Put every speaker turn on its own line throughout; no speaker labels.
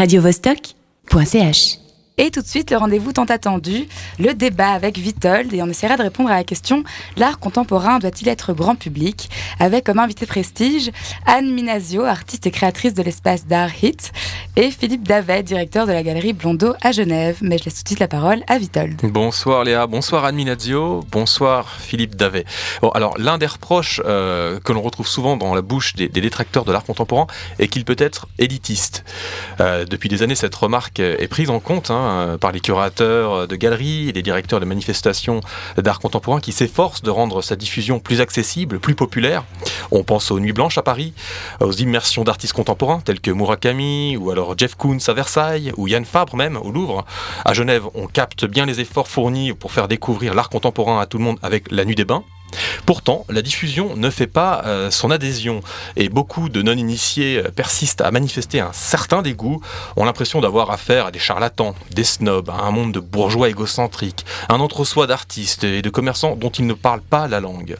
radiovostok.ch.
Et tout de suite, le rendez-vous tant attendu, le débat avec Vitold, et on essaiera de répondre à la question l'art contemporain doit-il être grand public? Avec comme invité prestige Anne Minasio, artiste et créatrice de l'espace d'art HIT, et Philippe Davet, directeur de la galerie Blondeau à Genève. Mais je laisse tout de suite la parole à Vitold.
Bonsoir Léa, bonsoir Anne Minasio, bonsoir Philippe Davet. Bon, alors l'un des reproches euh, que l'on retrouve souvent dans la bouche des, des détracteurs de l'art contemporain est qu'il peut être élitiste. Euh, depuis des années, cette remarque est prise en compte. Hein, euh, par les curateurs de galeries et les directeurs de manifestations d'art contemporain qui s'efforcent de rendre sa diffusion plus accessible, plus populaire. On pense aux Nuits Blanches à Paris, aux immersions d'artistes contemporains tels que Murakami ou alors Jeff Koons à Versailles ou Yann Fabre même au Louvre. À Genève, on capte bien les efforts fournis pour faire découvrir l'art contemporain à tout le monde avec La Nuit des Bains. Pourtant, la diffusion ne fait pas euh, son adhésion et beaucoup de non-initiés euh, persistent à manifester un certain dégoût, ont l'impression d'avoir affaire à des charlatans, des snobs, à un monde de bourgeois égocentriques, un entre-soi d'artistes et de commerçants dont ils ne parlent pas la langue.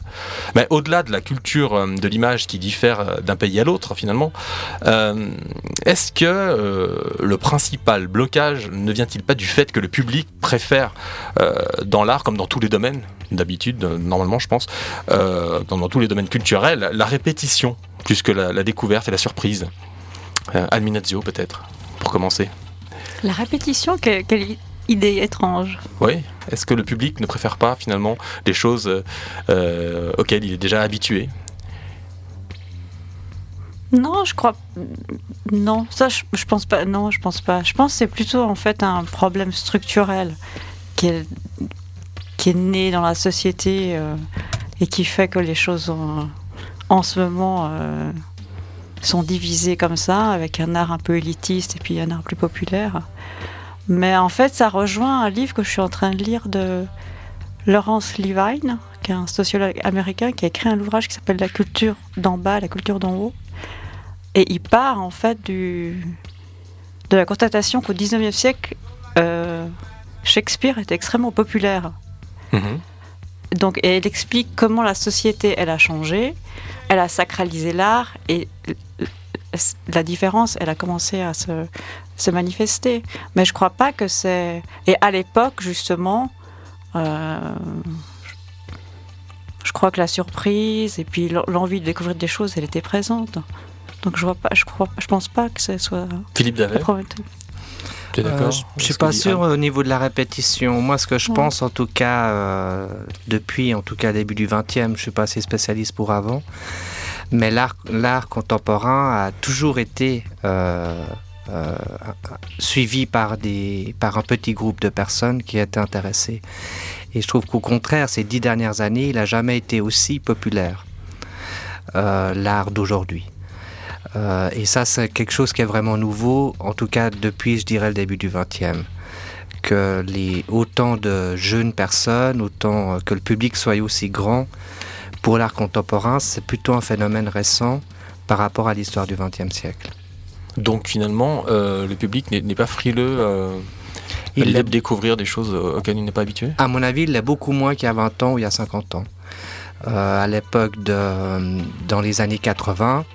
Mais au-delà de la culture euh, de l'image qui diffère d'un pays à l'autre, finalement, est-ce que le principal blocage ne vient-il pas du fait que le public préfère, dans l'art comme dans tous les domaines, d'habitude, normalement je pense, euh, dans, tous les domaines culturels, la répétition plus que la, découverte et la surprise. Euh, Alminazio peut-être, pour commencer.
La répétition, quelle, idée étrange.
Oui, est-ce que le public ne préfère pas finalement des choses euh, auxquelles il est déjà habitué?
Non, je crois. Non, ça, je, je, pense pas. Non, je pense pas. Je pense que c'est plutôt en fait un problème structurel qui est, qui est né dans la société euh, et qui fait que les choses en ce moment euh, sont divisées comme ça, avec un art un peu élitiste et puis un art plus populaire. Mais en fait, ça rejoint un livre que je suis en train de lire de Laurence Levine, qui est un sociologue américain qui a écrit un ouvrage qui s'appelle La culture d'en bas, la culture d'en haut. Et il part en fait du, de la constatation qu'au 19e siècle, euh, Shakespeare était extrêmement populaire. Mhm. Donc, elle explique comment la société, elle a changé, elle a sacralisé l'art et la différence, elle a commencé à se, se manifester. Mais je crois pas que c'est. Et à l'époque, justement, euh, je crois que la surprise et puis l'envie de découvrir des choses, elle était présente. Donc je vois pas, je crois, je pense pas que ce soit.
Philippe Davet.
Euh, je ne suis pas sûr au niveau de la répétition. Moi, ce que je pense, en tout cas, euh, depuis, en tout cas, début du 20e, je ne suis pas assez spécialiste pour avant, mais l'art contemporain a toujours été euh, suivi par, des, par un petit groupe de personnes qui étaient intéressées. Et je trouve qu'au contraire, ces dix dernières années, il n'a jamais été aussi populaire, l'art d'aujourd'hui. Euh, et ça, c'est quelque chose qui est vraiment nouveau, en tout cas depuis, je dirais, le début du XXe. Que les, autant de jeunes personnes, autant que le public soit aussi grand, pour l'art contemporain, c'est plutôt un phénomène récent par rapport à l'histoire du XXe siècle.
Donc finalement, euh, le public n'est pas frileux euh, il aime découvrir des choses auxquelles il n'est pas habitué?
À mon avis, il l'est beaucoup moins qu'il y a 20 ans ou il y a 50 ans. à l'époque dans les années 80,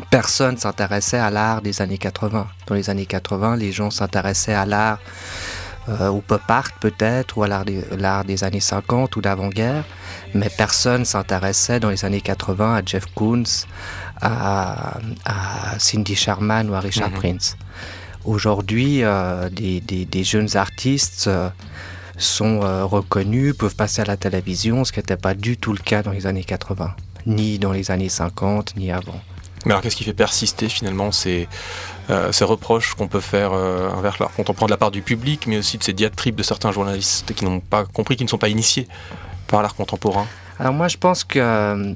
personne s'intéressait à l'art des années 80. Dans les années 80, les gens s'intéressaient à l'art euh, au pop art peut-être, ou à l'art des, des, années 50 ou d'avant-guerre, mais personne s'intéressait dans les années 80 à Jeff Koons, à, Cindy Sherman ou à Richard mhm. Prince. Aujourd'hui, euh, des, jeunes artistes euh, sont reconnus, peuvent passer à la télévision, ce qui n'était pas du tout le cas dans les années 80, ni dans les années 50, ni avant.
Mais alors qu'est-ce qui fait persister finalement ces, euh, reproches qu'on peut faire euh, envers l'art contemporain de la part du public, mais aussi de ces diatribes de certains journalistes qui n'ont pas compris, qui ne sont pas initiés par l'art contemporain?
Alors moi je pense que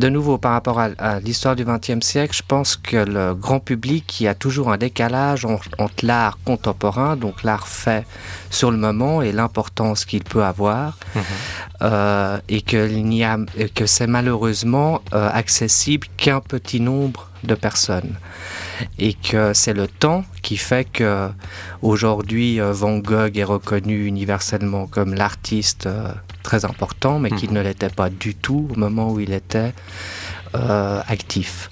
de nouveau, par rapport à, l'histoire du XXe siècle, je pense que le grand public, il y a toujours un décalage entre l'art contemporain, donc l'art fait sur le moment, et l'importance qu'il peut avoir, mhm. euh, et que, que c'est malheureusement euh, accessible qu'un petit nombre de personnes et que c'est le temps qui fait que aujourd'hui euh, Van Gogh est reconnu universellement comme l'artiste très important, mais qu'il mhm. ne l'était pas du tout au moment où il était euh, actif.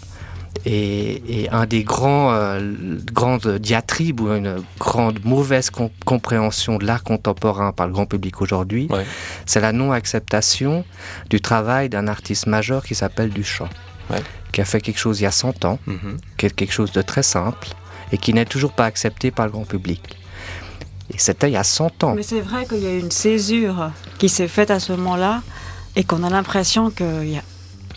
Et, un des grands euh, grandes diatribes ou une grande mauvaise compréhension de l'art contemporain par le grand public aujourd'hui, c'est la non-acceptation du travail d'un artiste majeur qui s'appelle Duchamp, qui a fait quelque chose il y a 100 ans, est quelque chose de très simple et qui n'est toujours pas accepté par le grand public. Et c'était il y a 100 ans.
Mais c'est vrai qu'il y a une césure qui s'est faite à ce moment-là et qu'on a l'impression qu'il y a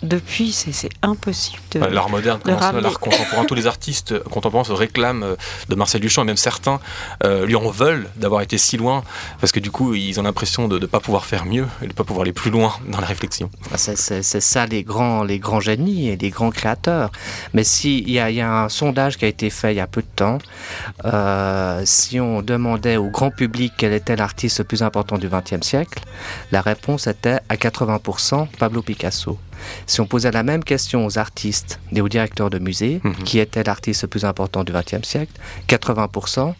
depuis, c'est impossible de.
L'art moderne, l'art contemporain, tous les artistes contemporains se réclament euh, de Marcel Duchamp, et même certains euh, lui en veulent d'avoir été si loin, parce que du coup, ils ont l'impression de ne pas pouvoir faire mieux et de ne pas pouvoir aller plus loin dans la réflexion.
Ah, c'est ça les grands, les grands génies et les grands créateurs. Mais s'il y, y, a un sondage qui a été fait il y a peu de temps, euh, si on demandait au grand public quel était l'artiste le plus important du XXe siècle, la réponse était à 80% Pablo Picasso. Si on posait la même question aux artistes et aux directeurs de musées, mhm. qui était l'artiste le plus important du XXe siècle, 80%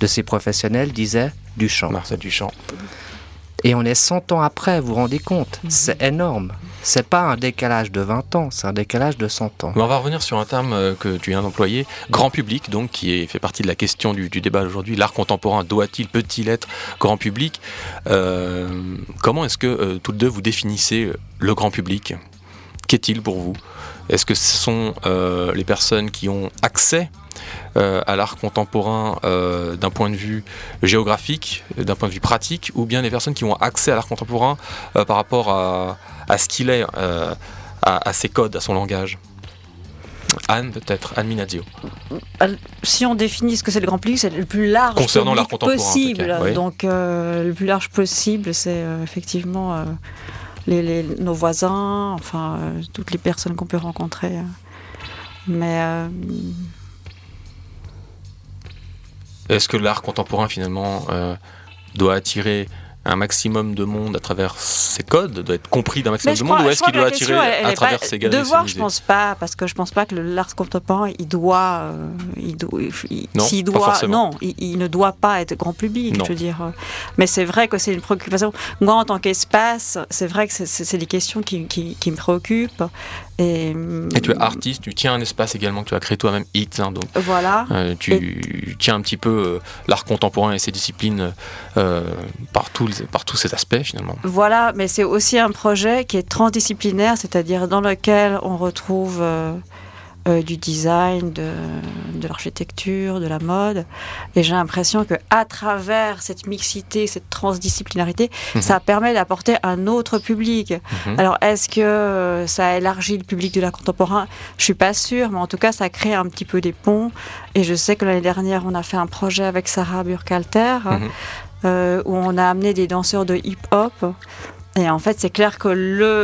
de ces professionnels disaient Duchamp.
Marcel Duchamp.
Et on est 100 ans après, vous vous rendez compte? Mhm. C'est énorme. C'est pas un décalage de 20 ans, c'est un décalage de 100 ans.
on va revenir sur un terme euh, que tu viens d'employer, grand public, donc qui est, fait partie de la question du, débat aujourd'hui. L'art contemporain doit-il, peut-il être grand public? Euh, Comment est-ce que euh, toutes deux vous définissez le grand public? Qu'est-il pour vous? Est-ce que ce sont euh, les personnes qui ont accès euh, à l'art contemporain euh, d'un point de vue géographique, d'un point de vue pratique, ou bien les personnes qui ont accès à l'art contemporain par rapport à, ce qu'il est, à, ses codes, à son langage? Anne, peut-être, Anne Minazio.
Si on définit ce que c'est le grand public, c'est le plus large
Concernant
possible. Donc, le plus large possible, c'est effectivement nos voisins, enfin, euh, toutes les personnes qu'on peut rencontrer. Mais. Euh,
Est-ce que l'art contemporain, finalement, euh, doit attirer un maximum de monde à travers ses codes, doit être compris d'un maximum de monde, ou est-ce qu'il doit attirer à travers ses
gars Devoir, je pense pas, parce que je pense pas que l'art contemporain, il doit, euh, il doit,
non, doit,
non, il, ne doit pas être grand public, je veux dire. Mais c'est vrai que c'est une préoccupation. Moi, en tant qu'espace, c'est vrai que c'est des questions qui, qui, me préoccupent.
Et, tu es artiste, tu tiens un espace également que tu as créé toi-même, Hit. Hein, donc,
voilà.
Euh, tu tiens un petit peu euh, l'art contemporain et ses disciplines euh, par, tous, par tous ces aspects finalement.
Voilà, mais c'est aussi un projet qui est transdisciplinaire, c'est-à-dire dans lequel on retrouve euh, du design, de, l'architecture, de la mode. Et j'ai l'impression que à travers cette mixité, cette transdisciplinarité, mhm. ça permet d'apporter un autre public. Mhm. Alors est-ce que ça élargit le public de l'art contemporain? Je suis pas sûre, mais en tout cas, ça crée un petit peu des ponts. Et je sais que l'année dernière, on a fait un projet avec Sarah Burkhalter. Mhm. Euh, où on a amené des danseurs de hip-hop. Et en fait, c'est clair que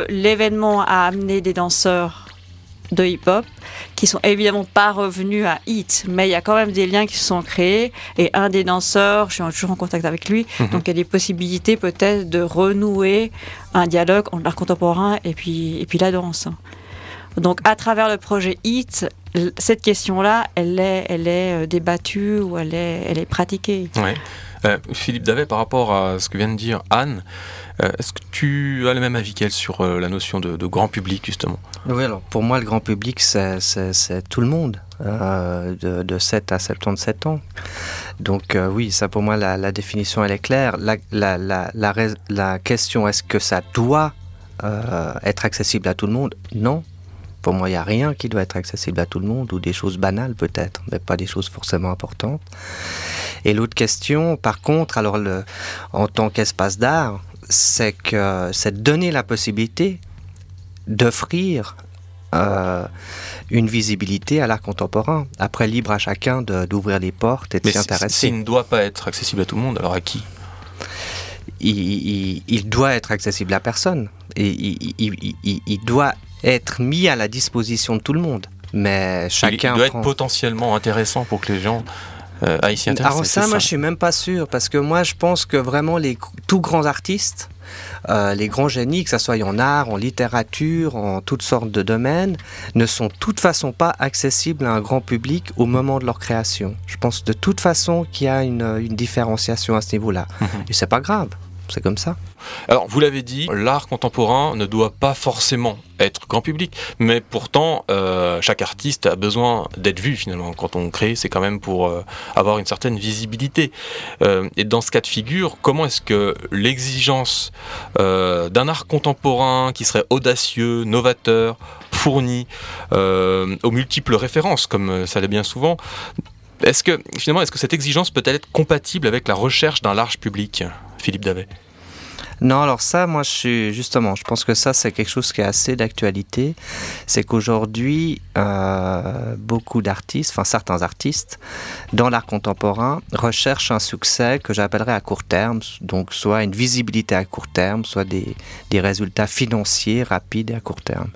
l'événement a amené des danseurs de hip-hop qui sont évidemment pas revenus à Hit, mais il y a quand même des liens qui se sont créés. Et un des danseurs, je suis toujours en contact avec lui, mhm. donc il y a des possibilités peut-être de renouer un dialogue entre l'art contemporain et puis, et puis la danse. Donc à travers le projet Hit, cette question-là, elle est, elle est euh, débattue ou elle est, elle est pratiquée.
Ouais. Euh, Philippe Davet, par rapport à ce que vient de dire Anne, euh, est-ce que tu as le même avis qu'elle sur euh, la notion de, grand public, justement?
Oui, alors pour moi, le grand public, c'est tout le monde, de, de, 7 à 77 ans. Donc oui, ça pour moi, la, définition, elle est claire. La, la, la, la question, est-ce que ça doit être accessible à tout le monde? Non. Pour moi, il n'y a rien qui doit être accessible à tout le monde, ou des choses banales peut-être, mais pas des choses forcément importantes. Et l'autre question, par contre, alors le, en tant qu'espace d'art, c'est que c'est donner la possibilité d'offrir euh, une visibilité à l'art contemporain. Après, libre à chacun d'ouvrir les portes et de s'y intéresser.
S'il ne doit pas être accessible à tout le monde, alors à qui?
Il, il, doit être accessible à personne. Et il, il, doit être mis à la disposition de tout le monde. Mais chacun.
Il doit être potentiellement intéressant pour que les gens euh,
Alors ça, moi, je suis même pas sûr, parce que moi, je pense que vraiment les tout grands artistes, euh, les grands génies, que ce soit en art, en littérature, en toutes sortes de domaines, ne sont de toute façon pas accessibles à un grand public au moment de leur création. Je pense de toute façon qu'il y a une, différenciation à ce niveau-là. Mhm. Et c'est pas grave c'est comme ça.
Alors, vous l'avez dit, l'art contemporain ne doit pas forcément être grand public, mais pourtant, euh, chaque artiste a besoin d'être vu finalement. Quand on crée, c'est quand même pour euh, avoir une certaine visibilité. Euh, et dans ce cas de figure, comment est-ce que l'exigence d'un art contemporain qui serait audacieux, novateur, fourni, aux multiples références, comme ça l'est bien souvent, est-ce que finalement, est-ce que cette exigence peut-elle être compatible avec la recherche d'un large public, Philippe Davet?
Non, alors ça, moi, je suis justement, je pense que ça, c'est quelque chose qui est assez d'actualité. C'est qu'aujourd'hui, euh, beaucoup d'artistes, enfin certains artistes, dans l'art contemporain, recherchent un succès que j'appellerais à court terme, donc soit une visibilité à court terme, soit des, des résultats financiers rapides et à court terme.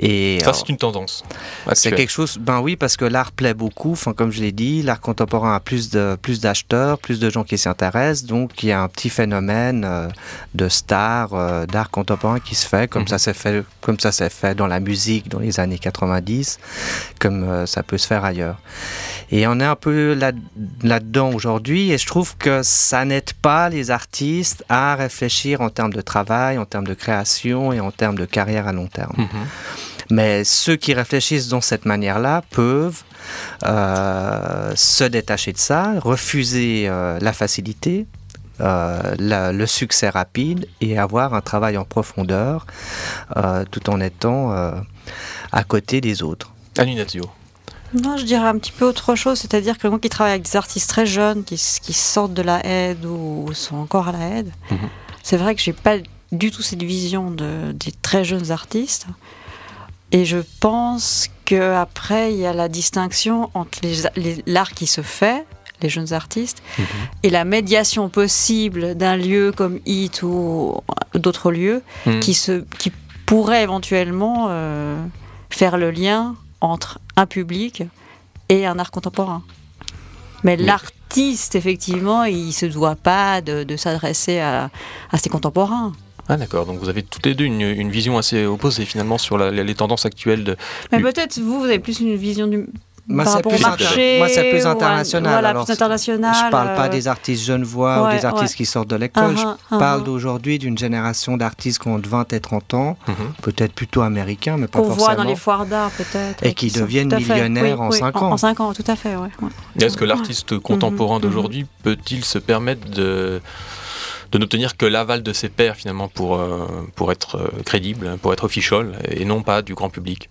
Et ça, c'est une tendance.
C'est quelque chose, ben oui, parce que l'art plaît beaucoup. Enfin, comme je l'ai dit, l'art contemporain a plus de plus d'acheteurs, plus de gens qui s'y intéressent, donc il y a un petit phénomène. Euh, de stars euh, d'art contemporain qui se fait comme mhm. ça s'est fait comme ça s'est fait dans la musique dans les années 90 comme euh, ça peut se faire ailleurs et on est un peu là là-dedans aujourd'hui et je trouve que ça n'aide pas les artistes à réfléchir en termes de travail en termes de création et en termes de carrière à long terme mhm. Mais ceux qui réfléchissent dans cette manière-là peuvent euh, se détacher de ça, refuser la facilité, euh, le succès rapide et avoir un travail en profondeur euh, tout en étant euh, à côté des autres.
Aninatio.
Non, je dirais un petit peu autre chose, c'est-à-dire que moi qui travaille avec des artistes très jeunes qui, qui, sortent de la aide ou sont encore à la aide, mhm. c'est vrai que j'ai pas du tout cette vision de, des très jeunes artistes. Et je pense qu'après, il y a la distinction entre l'art qui se fait, les jeunes artistes, mhm. et la médiation possible d'un lieu comme IT ou d'autres lieux mhm. qui, se, qui pourraient éventuellement euh, faire le lien entre un public et un art contemporain. Mais l'artiste, effectivement, il ne se doit pas de, s'adresser à, ses contemporains.
Ah d'accord, donc vous avez toutes les deux une, vision assez opposée finalement sur les tendances actuelles de...
Mais peut-être vous, vous avez plus une vision du,
moi, c'est plus,
marché,
moi, c'est plus international.
Voilà, Alors, plus international.
Je parle pas euh, des artistes genevois ou des artistes qui sortent de l'école. je uh-huh, uh-huh. parle d'aujourd'hui d'une génération d'artistes qui ont 20 et 30 ans, mm-hmm. peut-être plutôt américains, mais pas forcément.
Qu'on voit dans les foires d'art, peut-être.
Et qui, deviennent millionnaires en 5 ans.
En 5 ans, tout à fait,
Est-ce que l'artiste contemporain mm-hmm. d'aujourd'hui peut-il se permettre de de n'obtenir que l'aval de ses pairs finalement pour, euh, pour être euh, crédible, pour être official et non pas du grand public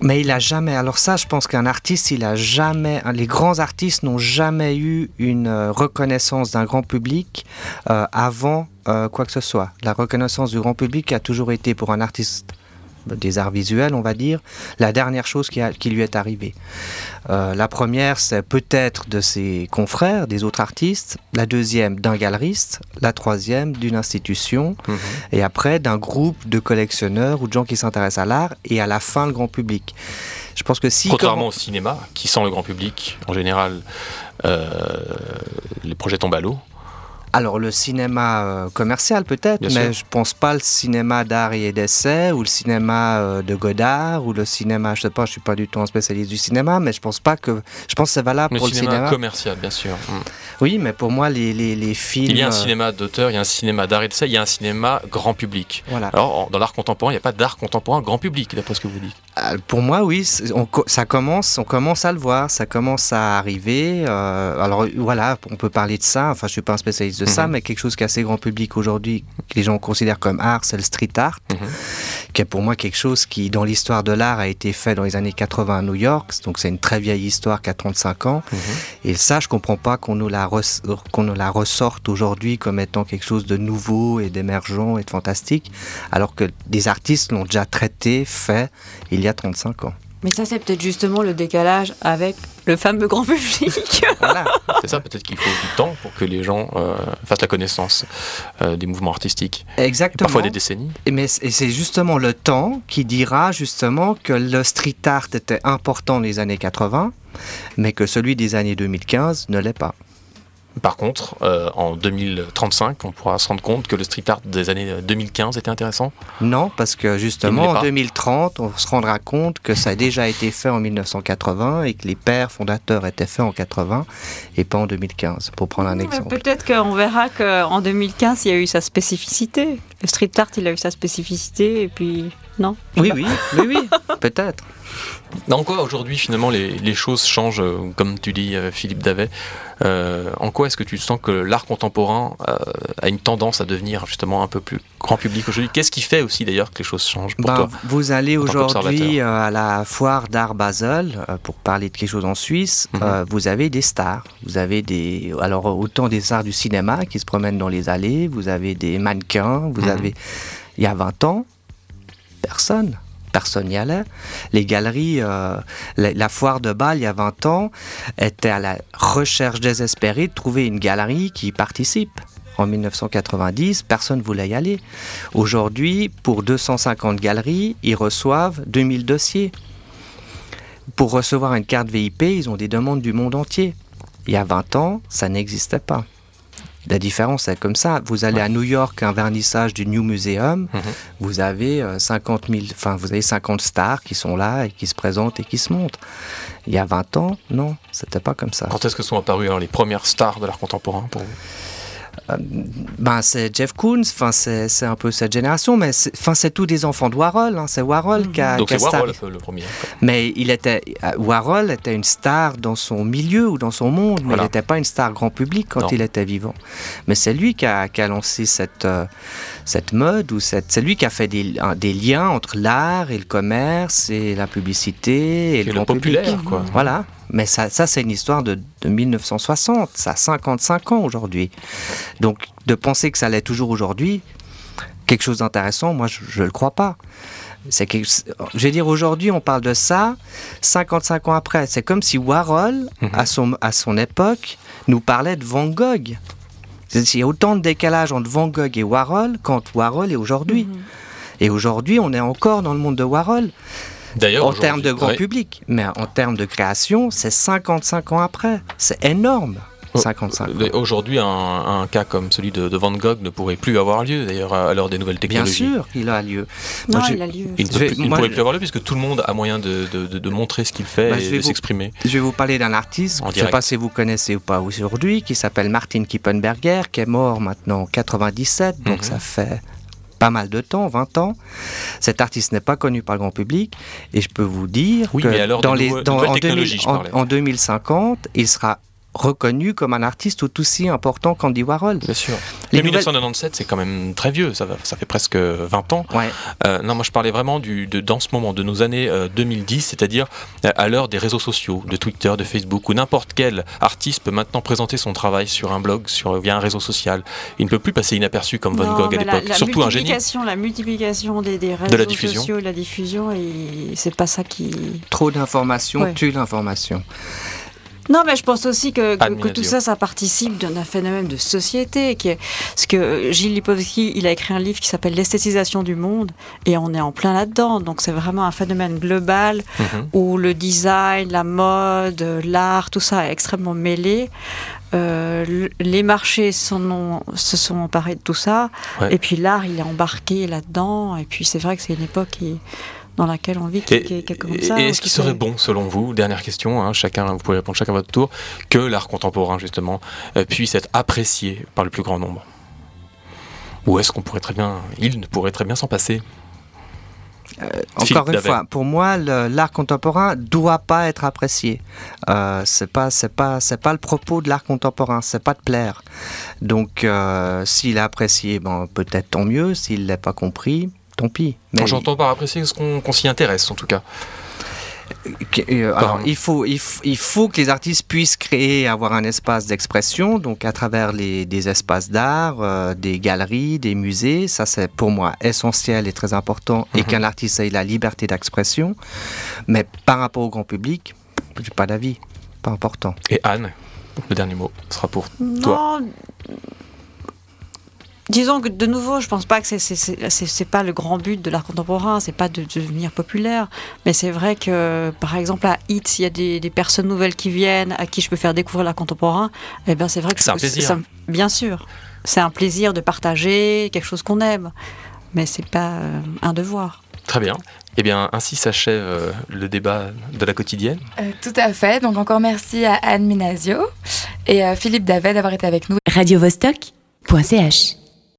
mais il a jamais. Alors ça, je pense qu'un artiste, il a jamais. Les grands artistes n'ont jamais eu une euh, reconnaissance d'un grand public avant quoi que ce soit. La reconnaissance du grand public a toujours été pour un artiste des arts visuels, on va dire, la dernière chose qui, qui lui est arrivée. Euh, la première, c'est peut-être de ses confrères, des autres artistes. La deuxième, d'un galeriste. La troisième, d'une institution. Mhm. Et après, d'un groupe de collectionneurs ou de gens qui s'intéressent à l'art. Et à la fin, le grand public. Je pense que si.
Contrairement au cinéma, qui sent le grand public, en général, euh, les projets tombent à l'eau.
Alors le cinéma euh, commercial peut-être, mais je pense pas le cinéma d'art et d'essai ou le cinéma euh, de Godard ou le cinéma, je sais pas, je suis pas du tout un spécialiste du cinéma, mais je pense pas que, je pense que c'est valable pour le cinéma
commercial bien sûr. Mm.
Oui, mais pour moi les, les, les, films.
Il y a un euh, cinéma d'auteur, il y a un cinéma d'art et d'essai, il y a un cinéma grand public. Voilà. Alors dans l'art contemporain, il n'y a pas d'art contemporain grand public, d'après ce que vous dites.
pour moi, oui, ça commence, on commence à le voir, ça commence à arriver. alors voilà, on peut parler de ça. Enfin, je suis pas un spécialiste de ça, mhm. mais quelque chose qui est assez grand public aujourd'hui, que les gens considèrent comme art, c'est le street art, mhm. qui est pour moi quelque chose qui, dans l'histoire de l'art, a été fait dans les années 80 à New York. Donc c'est une très vieille histoire qui a 35 ans. Mhm. Et ça, je comprends pas qu'on nous la, qu'on nous la ressorte aujourd'hui comme étant quelque chose de nouveau et d'émergent et de fantastique, alors que des artistes l'ont déjà traité, fait, il y a 35 ans.
Mais ça, c'est peut-être justement le décalage avec le fameux grand public.
voilà, c'est ça, peut-être qu'il faut du temps pour que les gens euh, fassent la connaissance euh, des mouvements artistiques.
Exactement.
parfois des décennies.
Et, mais, et c'est justement le temps qui dira justement que le street art était important dans les années 80, mais que celui des années 2015 ne l'est pas.
Par contre, euh, en 2035, on pourra se rendre compte que le street art des années 2015 était intéressant
Non, parce que justement, en 2030, on se rendra compte que ça a déjà été fait en 1980 et que les pères fondateurs étaient faits en 80 et pas en 2015, pour prendre un exemple.
Peut-être qu'on verra qu'en 2015, il y a eu sa spécificité. Le street art, il a eu sa spécificité et puis non?
Oui, oui, oui, oui, peut-être.
En quoi aujourd'hui finalement les, choses changent, euh, comme tu dis euh, Philippe Davet? Euh, En quoi est-ce que tu sens que l'art contemporain a une tendance à devenir justement un peu plus grand public aujourd'hui? Qu'est-ce qui fait aussi d'ailleurs que les choses changent pour ben, toi
Vous allez aujourd'hui à la foire d'art Basel, pour parler de quelque chose en Suisse, mhm. vous avez des stars. Vous avez des... Alors autant des stars du cinéma qui se promènent dans les allées, vous avez des mannequins, vous Il y a 20 ans, personne personne n'y allait. Les galeries, euh, la, foire de Bâle, il y a 20 ans, était à la recherche désespérée de trouver une galerie qui participe. En 1990, personne ne voulait y aller. Aujourd'hui, pour 250 galeries, ils reçoivent 2000 dossiers. Pour recevoir une carte VIP, ils ont des demandes du monde entier. Il y a 20 ans, ça n'existait pas. La différence est comme ça. Vous allez à New York, un vernissage du New Museum, mhm. vous avez 50 euh, enfin vous avez 50 stars qui sont là et qui se présentent et qui se montrent. Il y a 20 ans, non, c'était pas comme ça.
Quand est-ce que sont apparues les premières stars de l'art contemporain pour vous?
Ben c'est Jeff Koons, enfin c'est un peu cette génération, mais enfin c'est tous des enfants de Warhol, hein. c'est Warhol
mhm.
qui a.
Donc c'est Warhol le premier.
Mais il était euh, Warhol était une star dans son milieu ou dans son monde, mais il n'était pas une star grand public quand il était vivant. Mais c'est lui qui a, qui a, lancé cette euh, cette mode ou cette, c'est lui qui a fait des, des liens entre l'art et le commerce et la publicité et, le grand populaire, public. Quoi. Voilà. Mais ça, ça c'est une histoire de, 1960, ça a 55 ans aujourd'hui. Donc de penser que ça l'est toujours aujourd'hui, quelque chose d'intéressant, moi je ne le crois pas. C'est que, je vais dire aujourd'hui, on parle de ça 55 ans après. C'est comme si Warhol, mhm. à, son, à son époque, nous parlait de Van Gogh. Il y a autant de décalage entre Van Gogh et Warhol qu'entre Warhol et aujourd'hui. Mhm. Et aujourd'hui, on est encore dans le monde de Warhol. D'ailleurs, en termes de grand public, mais en termes de création, c'est 55 ans après. C'est énorme. 55
euh, Aujourd'hui, un, cas comme celui de, Van Gogh ne pourrait plus avoir lieu, d'ailleurs, à l'heure des nouvelles technologies.
Bien sûr qu'il a lieu.
Non, il a lieu.
Il, ne, pourrait plus avoir lieu puisque tout le monde a moyen de, montrer ce qu'il fait bah, et de s'exprimer.
Je vais vous parler d'un artiste, je ne sais pas si vous connaissez ou pas aujourd'hui, qui s'appelle Martin Kippenberger, qui est mort maintenant en 97, donc mhm. ça fait pas mal de temps, 20 ans. Cet artiste n'est pas connu par le grand public et je peux vous dire que dans les, dans, en, 2050, il sera reconnu comme un artiste tout aussi important qu'Andy Warhol.
Bien sûr. Mais 1997, c'est quand même très vieux, ça, ça fait presque 20 ans.
Ouais.
Euh, non, moi je parlais vraiment du, de, dans ce moment, de nos années 2010, euh, c'est-à-dire euh, à l'heure des réseaux sociaux, de Twitter, de Facebook, où n'importe quel artiste peut maintenant présenter son travail sur un blog, sur, via un réseau social. Il ne peut plus passer inaperçu comme Van Gogh à l'époque, surtout un génie.
La multiplication des, des réseaux de la diffusion. sociaux, la diffusion, c'est pas ça qui...
Trop d'informations tue l'information.
Non, mais je pense aussi que, que, tout ça, ça participe d'un phénomène de société. Qui est, parce que Gilles Lipovski, il a écrit un livre qui s'appelle L'esthétisation du monde, et on est en plein là-dedans. Donc c'est vraiment un phénomène global mhm. où le design, la mode, l'art, tout ça est extrêmement mêlé. Euh, les marchés sont, se sont emparés de tout ça, et puis l'art, il est embarqué là-dedans. Et puis c'est vrai que c'est une époque qui dans laquelle on vit qui, est comme ça.
Et est-ce qu'il serait bon, selon vous, dernière question, hein, chacun, vous pouvez répondre chacun à votre tour, que l'art contemporain, justement, euh, puisse être apprécié par le plus grand nombre? Ou est-ce qu'on pourrait très bien, il ne pourrait très bien s'en passer?
Euh, encore une fois, pour moi, l'art contemporain doit pas être apprécié. Euh, c'est pas, c'est pas, c'est pas le propos de l'art contemporain. C'est pas de plaire. Donc, euh, s'il est apprécié, bon, peut-être tant mieux. S'il l'a pas compris, tant pis.
Mais j'entends par apprécier ce qu'on s'y intéresse en tout cas.
Euh, alors, il, faut, il, faut, que les artistes puissent créer, avoir un espace d'expression, donc à travers les, des espaces d'art, euh, des galeries, des musées. Ça, c'est pour moi essentiel et très important, et mhm. qu'un artiste ait la liberté d'expression. Mais par rapport au grand public, je n'ai pas d'avis, pas important.
Et Anne, le dernier mot sera pour toi.
Disons que de nouveau, je pense pas que c'est pas le grand but de l'art contemporain, c'est pas de, devenir populaire, mais c'est vrai que par exemple à Hits, il y a des, personnes nouvelles qui viennent à qui je peux faire découvrir l'art contemporain. Et eh bien c'est vrai que
c'est un plaisir.
bien sûr, c'est un plaisir de partager quelque chose qu'on aime, mais c'est pas euh, un devoir.
Très bien. Eh bien, ainsi s'achève euh, le débat de la quotidienne.
Euh, tout à fait. Donc, encore merci à Anne Minasio et Philippe Davet d'avoir été avec nous.
Radio Vostok.ch